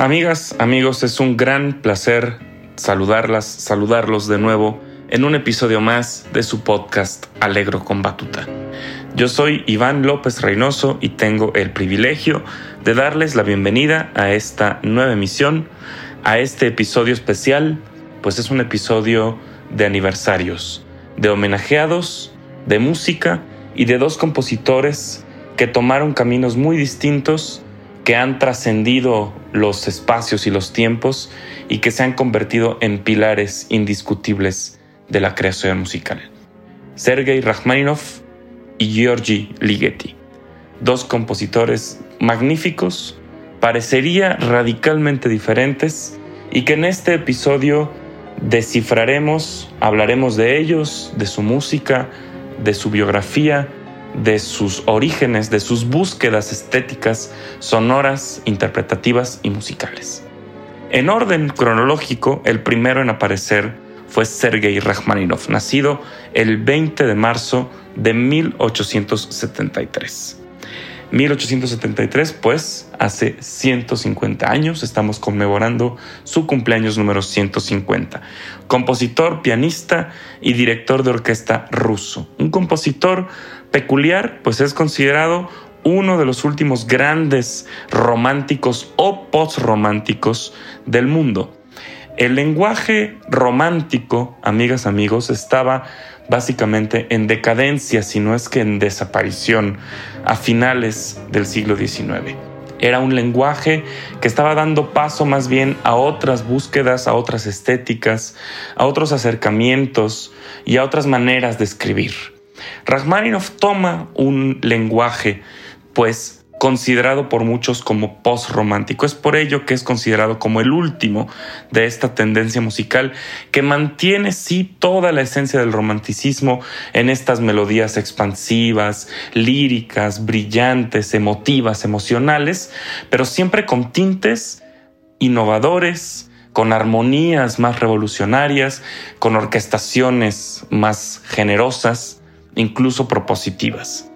Amigas, amigos, es un gran placer saludarlas, saludarlos de nuevo en un episodio más de su podcast Alegro con Batuta. Yo soy Iván López Reynoso y tengo el privilegio de darles la bienvenida a esta nueva emisión, a este episodio especial, pues es un episodio de aniversarios, de homenajeados, de música y de dos compositores que tomaron caminos muy distintos que han trascendido los espacios y los tiempos y que se han convertido en pilares indiscutibles de la creación musical. Sergei Rachmaninoff y Georgi Ligeti, dos compositores magníficos, parecería radicalmente diferentes y que en este episodio descifraremos, hablaremos de ellos, de su música, de su biografía, de sus orígenes, de sus búsquedas estéticas, sonoras, interpretativas y musicales. En orden cronológico, el primero en aparecer fue Sergei Rachmaninoff, nacido el 20 de marzo de 1873. 1873, pues hace 150 años, estamos conmemorando su cumpleaños número 150. Compositor, pianista y director de orquesta ruso. Un compositor peculiar, pues es considerado uno de los últimos grandes románticos o postrománticos del mundo. El lenguaje romántico, amigas, amigos, estaba básicamente en decadencia, si no es que en desaparición, a finales del siglo XIX. Era un lenguaje que estaba dando paso más bien a otras búsquedas, a otras estéticas, a otros acercamientos y a otras maneras de escribir. Rachmaninoff toma un lenguaje, pues considerado por muchos como post-romántico. Es por ello que es considerado como el último de esta tendencia musical que mantiene sí toda la esencia del romanticismo en estas melodías expansivas, líricas, brillantes, emotivas, emocionales, pero siempre con tintes innovadores, con armonías más revolucionarias, con orquestaciones más generosas, incluso propositivas.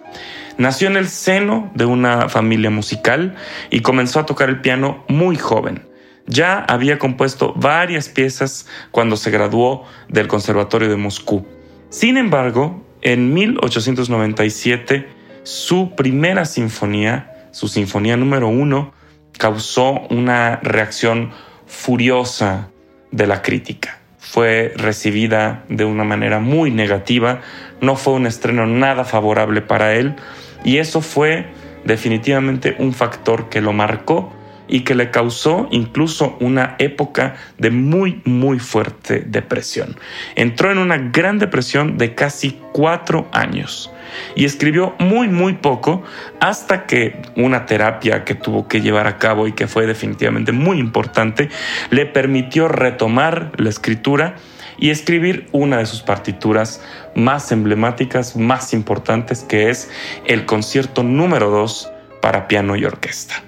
Nació en el seno de una familia musical y comenzó a tocar el piano muy joven. Ya había compuesto varias piezas cuando se graduó del Conservatorio de Moscú. Sin embargo, en 1897, su primera sinfonía, su sinfonía número uno, causó una reacción furiosa de la crítica. Fue recibida de una manera muy negativa, no fue un estreno nada favorable para él y eso fue definitivamente un factor que lo marcó y que le causó incluso una época de muy, muy fuerte depresión. Entró en una gran depresión de casi cuatro años y escribió muy, muy poco hasta que una terapia que tuvo que llevar a cabo y que fue definitivamente muy importante le permitió retomar la escritura y escribir una de sus partituras más emblemáticas, más importantes, que es el concierto número 2 para piano y orquesta.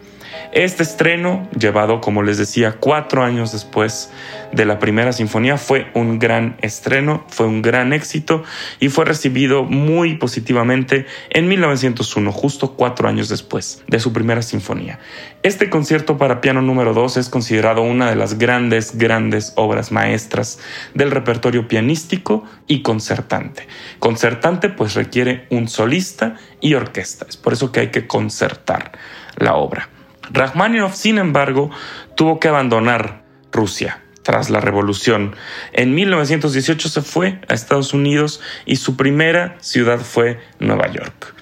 Este estreno, llevado, como les decía, cuatro años después de la primera sinfonía, fue un gran estreno, fue un gran éxito y fue recibido muy positivamente en 1901, justo cuatro años después de su primera sinfonía. Este concierto para piano número 2 es considerado una de las grandes, grandes obras maestras del repertorio pianístico y concertante. Concertante pues requiere un solista y orquesta, es por eso que hay que concertar la obra. Rachmaninoff, sin embargo, tuvo que abandonar Rusia tras la revolución. En 1918 se fue a Estados Unidos y su primera ciudad fue Nueva York.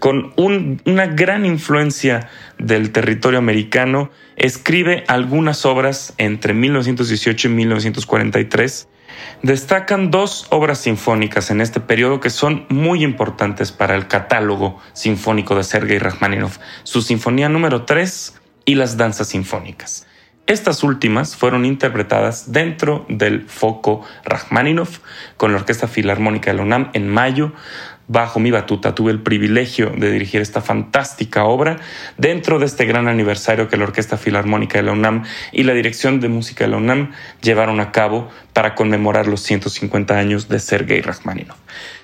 con una gran influencia del territorio americano, escribe algunas obras entre 1918 y 1943. Destacan dos obras sinfónicas en este periodo que son muy importantes para el catálogo sinfónico de Sergei Rachmaninoff, su Sinfonía número 3 y las danzas sinfónicas. Estas últimas fueron interpretadas dentro del foco Rachmaninoff con la Orquesta Filarmónica de la UNAM en mayo. Bajo mi batuta tuve el privilegio de dirigir esta fantástica obra dentro de este gran aniversario que la Orquesta Filarmónica de la UNAM y la Dirección de Música de la UNAM llevaron a cabo para conmemorar los 150 años de Sergei Rachmaninoff.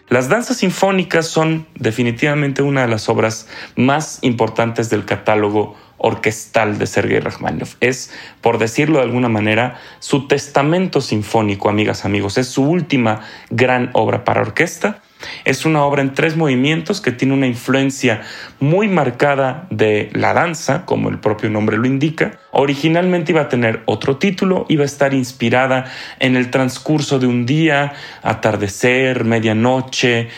Las danzas sinfónicas son definitivamente una de las obras más importantes del catálogo orquestal de Sergei Rachmaninoff. Es, por decirlo de alguna manera, su testamento sinfónico, amigas, amigos. Es su última gran obra para orquesta es una obra en tres movimientos que tiene una influencia muy marcada de la danza, como el propio nombre lo indica. Originalmente iba a tener otro título, iba a estar inspirada en el transcurso de un día, atardecer, medianoche.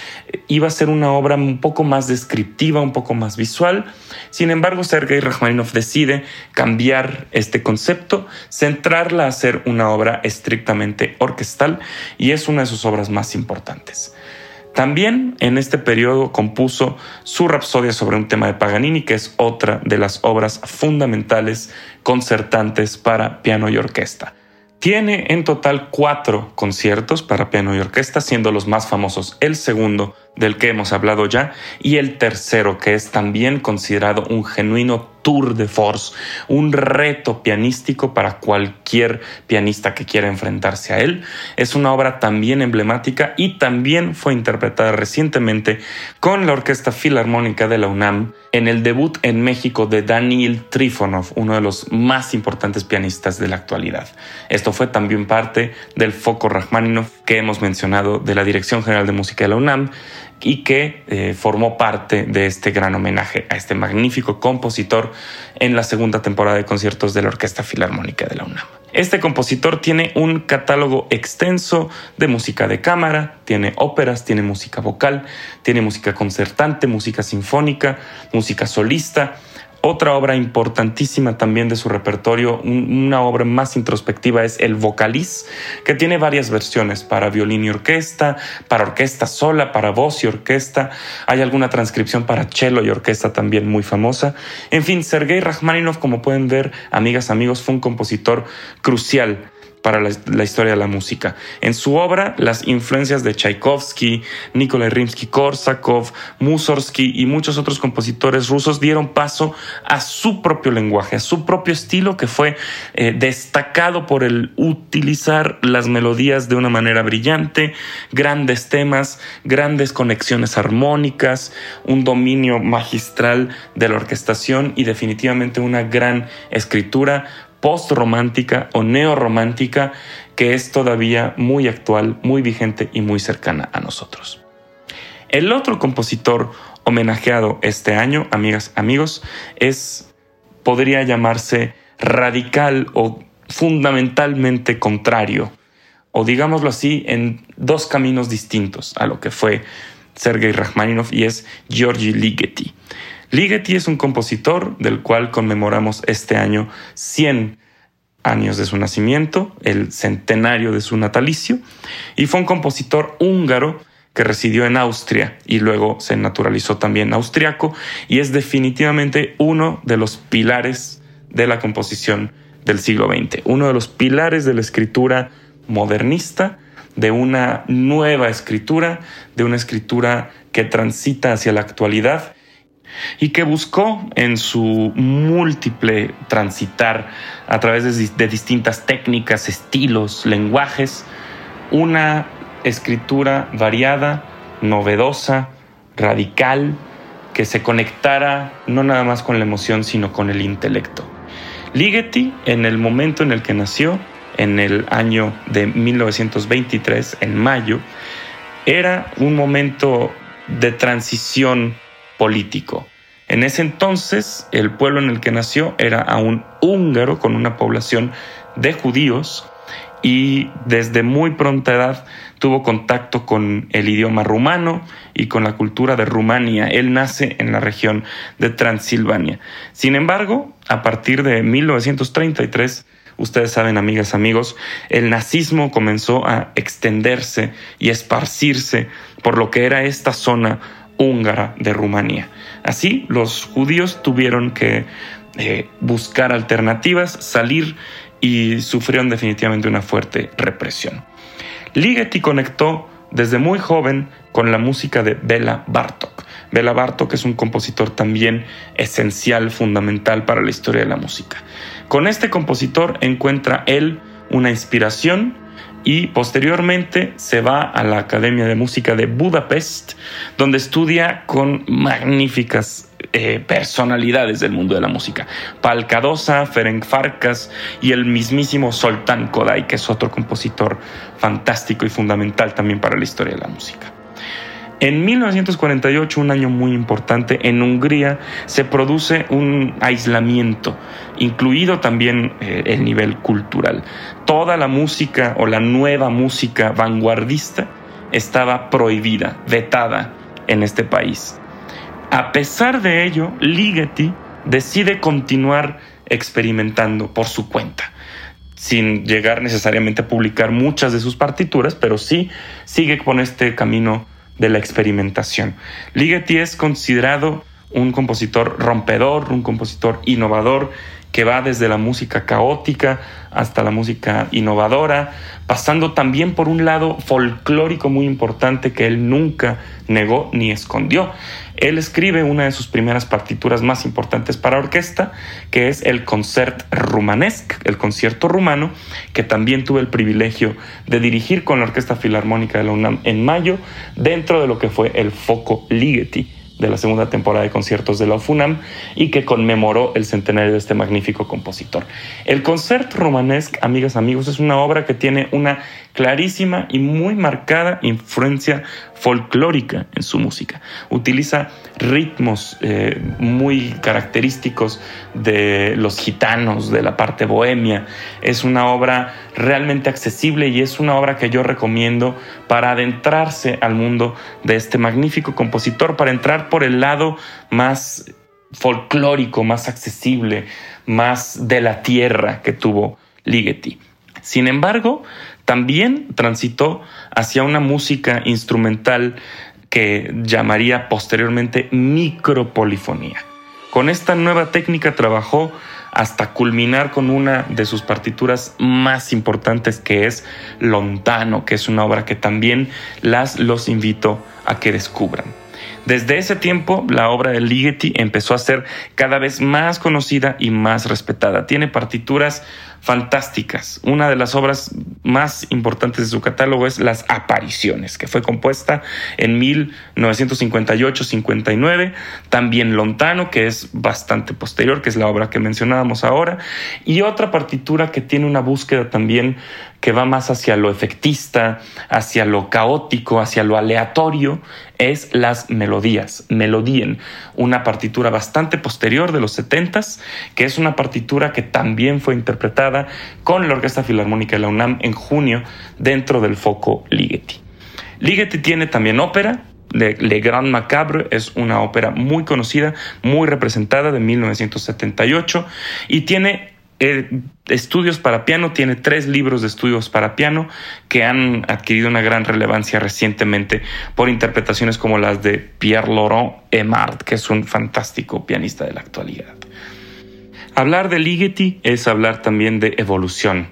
Iba a ser una obra un poco más descriptiva, un poco más visual. Sin embargo, Sergei Rachmaninoff decide cambiar este concepto, centrarla a ser una obra estrictamente orquestal y es una de sus obras más importantes. También en este periodo compuso su Rapsodia sobre un tema de Paganini, que es otra de las obras fundamentales concertantes para piano y orquesta. Tiene en total cuatro conciertos para piano y orquesta, siendo los más famosos el segundo, del que hemos hablado ya, y el tercero, que es también considerado un genuino tour de force, un reto pianístico para cualquier pianista que quiera enfrentarse a él. Es una obra también emblemática y también fue interpretada recientemente con la Orquesta Filarmónica de la UNAM en el debut en México de Daniel Trifonov, uno de los más importantes pianistas de la actualidad. Esto fue también parte del foco Rachmaninoff que hemos mencionado de la Dirección General de Música de la UNAM y que eh, formó parte de este gran homenaje a este magnífico compositor en la segunda temporada de conciertos de la Orquesta Filarmónica de la UNAM. Este compositor tiene un catálogo extenso de música de cámara, tiene óperas, tiene música vocal, tiene música concertante, música sinfónica, música solista, otra obra importantísima también de su repertorio, una obra más introspectiva, es El Vocaliz, que tiene varias versiones para violín y orquesta, para orquesta sola, para voz y orquesta. Hay alguna transcripción para cello y orquesta también muy famosa. En fin, Sergei Rachmaninoff, como pueden ver, amigas, amigos, fue un compositor crucial para la, historia de la música. En su obra, las influencias de Tchaikovsky, Nikolai Rimsky-Korsakov, Mussorgsky y muchos otros compositores rusos dieron paso a su propio lenguaje, a su propio estilo que fue eh, destacado por el utilizar las melodías de una manera brillante, grandes temas, grandes conexiones armónicas, un dominio magistral de la orquestación y definitivamente una gran escritura post-romántica o neorromántica que es todavía muy actual, muy vigente y muy cercana a nosotros. El otro compositor homenajeado este año, amigas, amigos, es, podría llamarse radical o fundamentalmente contrario, o digámoslo así, en dos caminos distintos a lo que fue Sergei Rachmaninoff y es Georgi Ligeti. Ligeti es un compositor del cual conmemoramos este año 100 años de su nacimiento, el centenario de su natalicio, y fue un compositor húngaro que residió en Austria y luego se naturalizó también austriaco y es definitivamente uno de los pilares de la composición del siglo XX, uno de los pilares de la escritura modernista, de una nueva escritura, de una escritura que transita hacia la actualidad y que buscó en su múltiple transitar a través de, distintas técnicas, estilos, lenguajes, una escritura variada, novedosa, radical, que se conectara no nada más con la emoción, sino con el intelecto. Ligeti, en el momento en el que nació, en el año de 1923, en mayo, era un momento de transición político. En ese entonces, el pueblo en el que nació era aún húngaro, con una población de judíos, y desde muy pronta edad tuvo contacto con el idioma rumano y con la cultura de Rumania. Él nace en la región de Transilvania. Sin embargo, a partir de 1933, ustedes saben, amigas, amigos, el nazismo comenzó a extenderse y esparcirse por lo que era esta zona húngara de Rumanía. Así, los judíos tuvieron que eh, buscar alternativas, salir y sufrieron definitivamente una fuerte represión. Ligeti conectó desde muy joven con la música de Bela Bartok. Bela Bartok es un compositor también esencial, fundamental para la historia de la música. Con este compositor encuentra él una inspiración y posteriormente se va a la Academia de Música de Budapest, donde estudia con magníficas eh, personalidades del mundo de la música. Palcadosa, Ferenc Farkas y el mismísimo Soltán Koday, que es otro compositor fantástico y fundamental también para la historia de la música. En 1948, un año muy importante, en Hungría se produce un aislamiento, incluido también eh, el nivel cultural. Toda la música o la nueva música vanguardista estaba prohibida, vetada en este país. A pesar de ello, Ligeti decide continuar experimentando por su cuenta sin llegar necesariamente a publicar muchas de sus partituras, pero sí sigue con este camino de la experimentación. Ligeti es considerado un compositor rompedor, un compositor innovador que va desde la música caótica hasta la música innovadora, pasando también por un lado folclórico muy importante que él nunca negó ni escondió. Él escribe una de sus primeras partituras más importantes para orquesta, que es el Concert Rumanesque, el concierto rumano, que también tuve el privilegio de dirigir con la Orquesta Filarmónica de la UNAM en mayo, dentro de lo que fue el Foco Ligeti de la segunda temporada de conciertos de la FUNAM y que conmemoró el centenario de este magnífico compositor. El Concert Romanesque, amigas, amigos, es una obra que tiene una clarísima y muy marcada influencia folclórica en su música. Utiliza ritmos eh, muy característicos de los gitanos, de la parte bohemia. Es una obra realmente accesible y es una obra que yo recomiendo para adentrarse al mundo de este magnífico compositor, para entrar por el lado más folclórico, más accesible, más de la tierra que tuvo Ligeti. Sin embargo, también transitó hacia una música instrumental que llamaría posteriormente micropolifonía. Con esta nueva técnica trabajó hasta culminar con una de sus partituras más importantes que es Lontano, que es una obra que también las los invito a que descubran. Desde ese tiempo, la obra de Ligeti empezó a ser cada vez más conocida y más respetada. Tiene partituras fantásticas. Una de las obras más importantes de su catálogo es Las Apariciones, que fue compuesta en 1958-59. También Lontano, que es bastante posterior, que es la obra que mencionábamos ahora. Y otra partitura que tiene una búsqueda también que va más hacia lo efectista, hacia lo caótico, hacia lo aleatorio, es las melodías, Melodien, una partitura bastante posterior de los 70 que es una partitura que también fue interpretada con la Orquesta Filarmónica de la UNAM en junio dentro del foco Ligeti. Ligeti tiene también ópera, Le Grand Macabre es una ópera muy conocida, muy representada de 1978 y tiene eh, estudios para piano, tiene tres libros de estudios para piano que han adquirido una gran relevancia recientemente por interpretaciones como las de Pierre Laurent Emard, que es un fantástico pianista de la actualidad. Hablar de Ligeti es hablar también de evolución.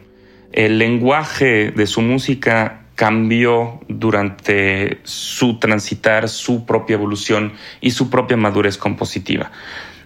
El lenguaje de su música cambió durante su transitar, su propia evolución y su propia madurez compositiva.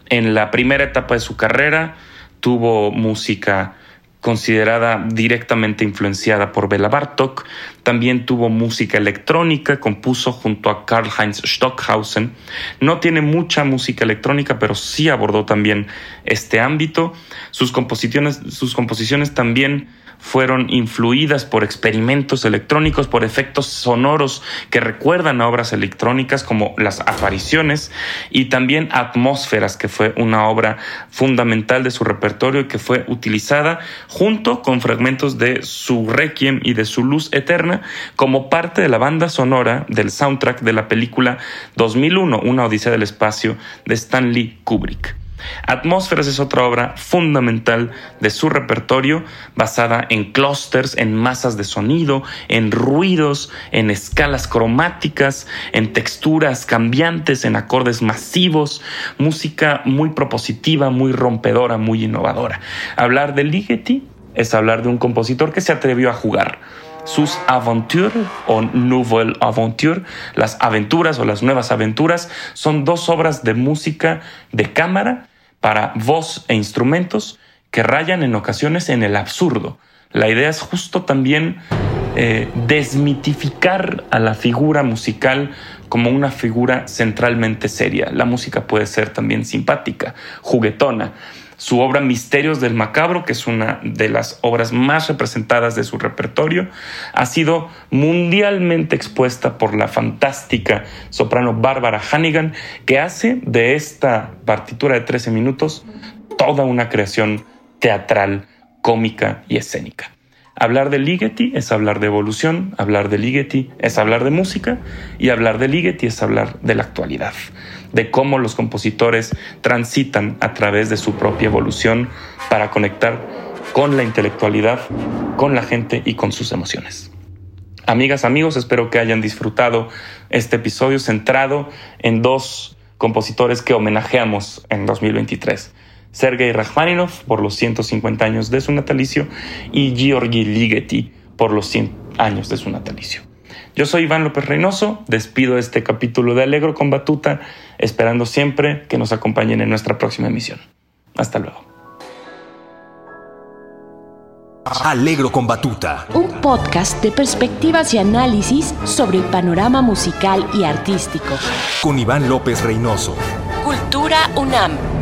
En la primera etapa de su carrera, tuvo música considerada directamente influenciada por Bela Bartok, también tuvo música electrónica, compuso junto a Karl-Heinz Stockhausen. No tiene mucha música electrónica, pero sí abordó también este ámbito. Sus composiciones, sus composiciones también fueron influidas por experimentos electrónicos, por efectos sonoros que recuerdan a obras electrónicas como Las apariciones y también Atmósferas, que fue una obra fundamental de su repertorio y que fue utilizada junto con fragmentos de su Requiem y de su Luz Eterna como parte de la banda sonora del soundtrack de la película 2001, Una Odisea del Espacio de Stanley Kubrick. Atmósferas es otra obra fundamental de su repertorio, basada en clústeres, en masas de sonido, en ruidos, en escalas cromáticas, en texturas cambiantes, en acordes masivos, música muy propositiva, muy rompedora, muy innovadora. Hablar de Ligeti es hablar de un compositor que se atrevió a jugar sus aventures o nouvelle aventure, las aventuras o las nuevas aventuras, son dos obras de música de cámara para voz e instrumentos que rayan en ocasiones en el absurdo. La idea es justo también eh, desmitificar a la figura musical como una figura centralmente seria. La música puede ser también simpática, juguetona. Su obra Misterios del Macabro, que es una de las obras más representadas de su repertorio, ha sido mundialmente expuesta por la fantástica soprano Bárbara Hannigan, que hace de esta partitura de 13 minutos toda una creación teatral, cómica y escénica. Hablar de Ligeti es hablar de evolución, hablar de Ligeti es hablar de música y hablar de Ligeti es hablar de la actualidad de cómo los compositores transitan a través de su propia evolución para conectar con la intelectualidad, con la gente y con sus emociones. Amigas, amigos, espero que hayan disfrutado este episodio centrado en dos compositores que homenajeamos en 2023. Sergei Rachmaninoff por los 150 años de su natalicio y Georgi Ligeti por los 100 años de su natalicio. Yo soy Iván López Reynoso, despido este capítulo de Alegro con Batuta, esperando siempre que nos acompañen en nuestra próxima emisión. Hasta luego. Alegro con Batuta. Un podcast de perspectivas y análisis sobre el panorama musical y artístico. Con Iván López Reynoso. Cultura UNAM.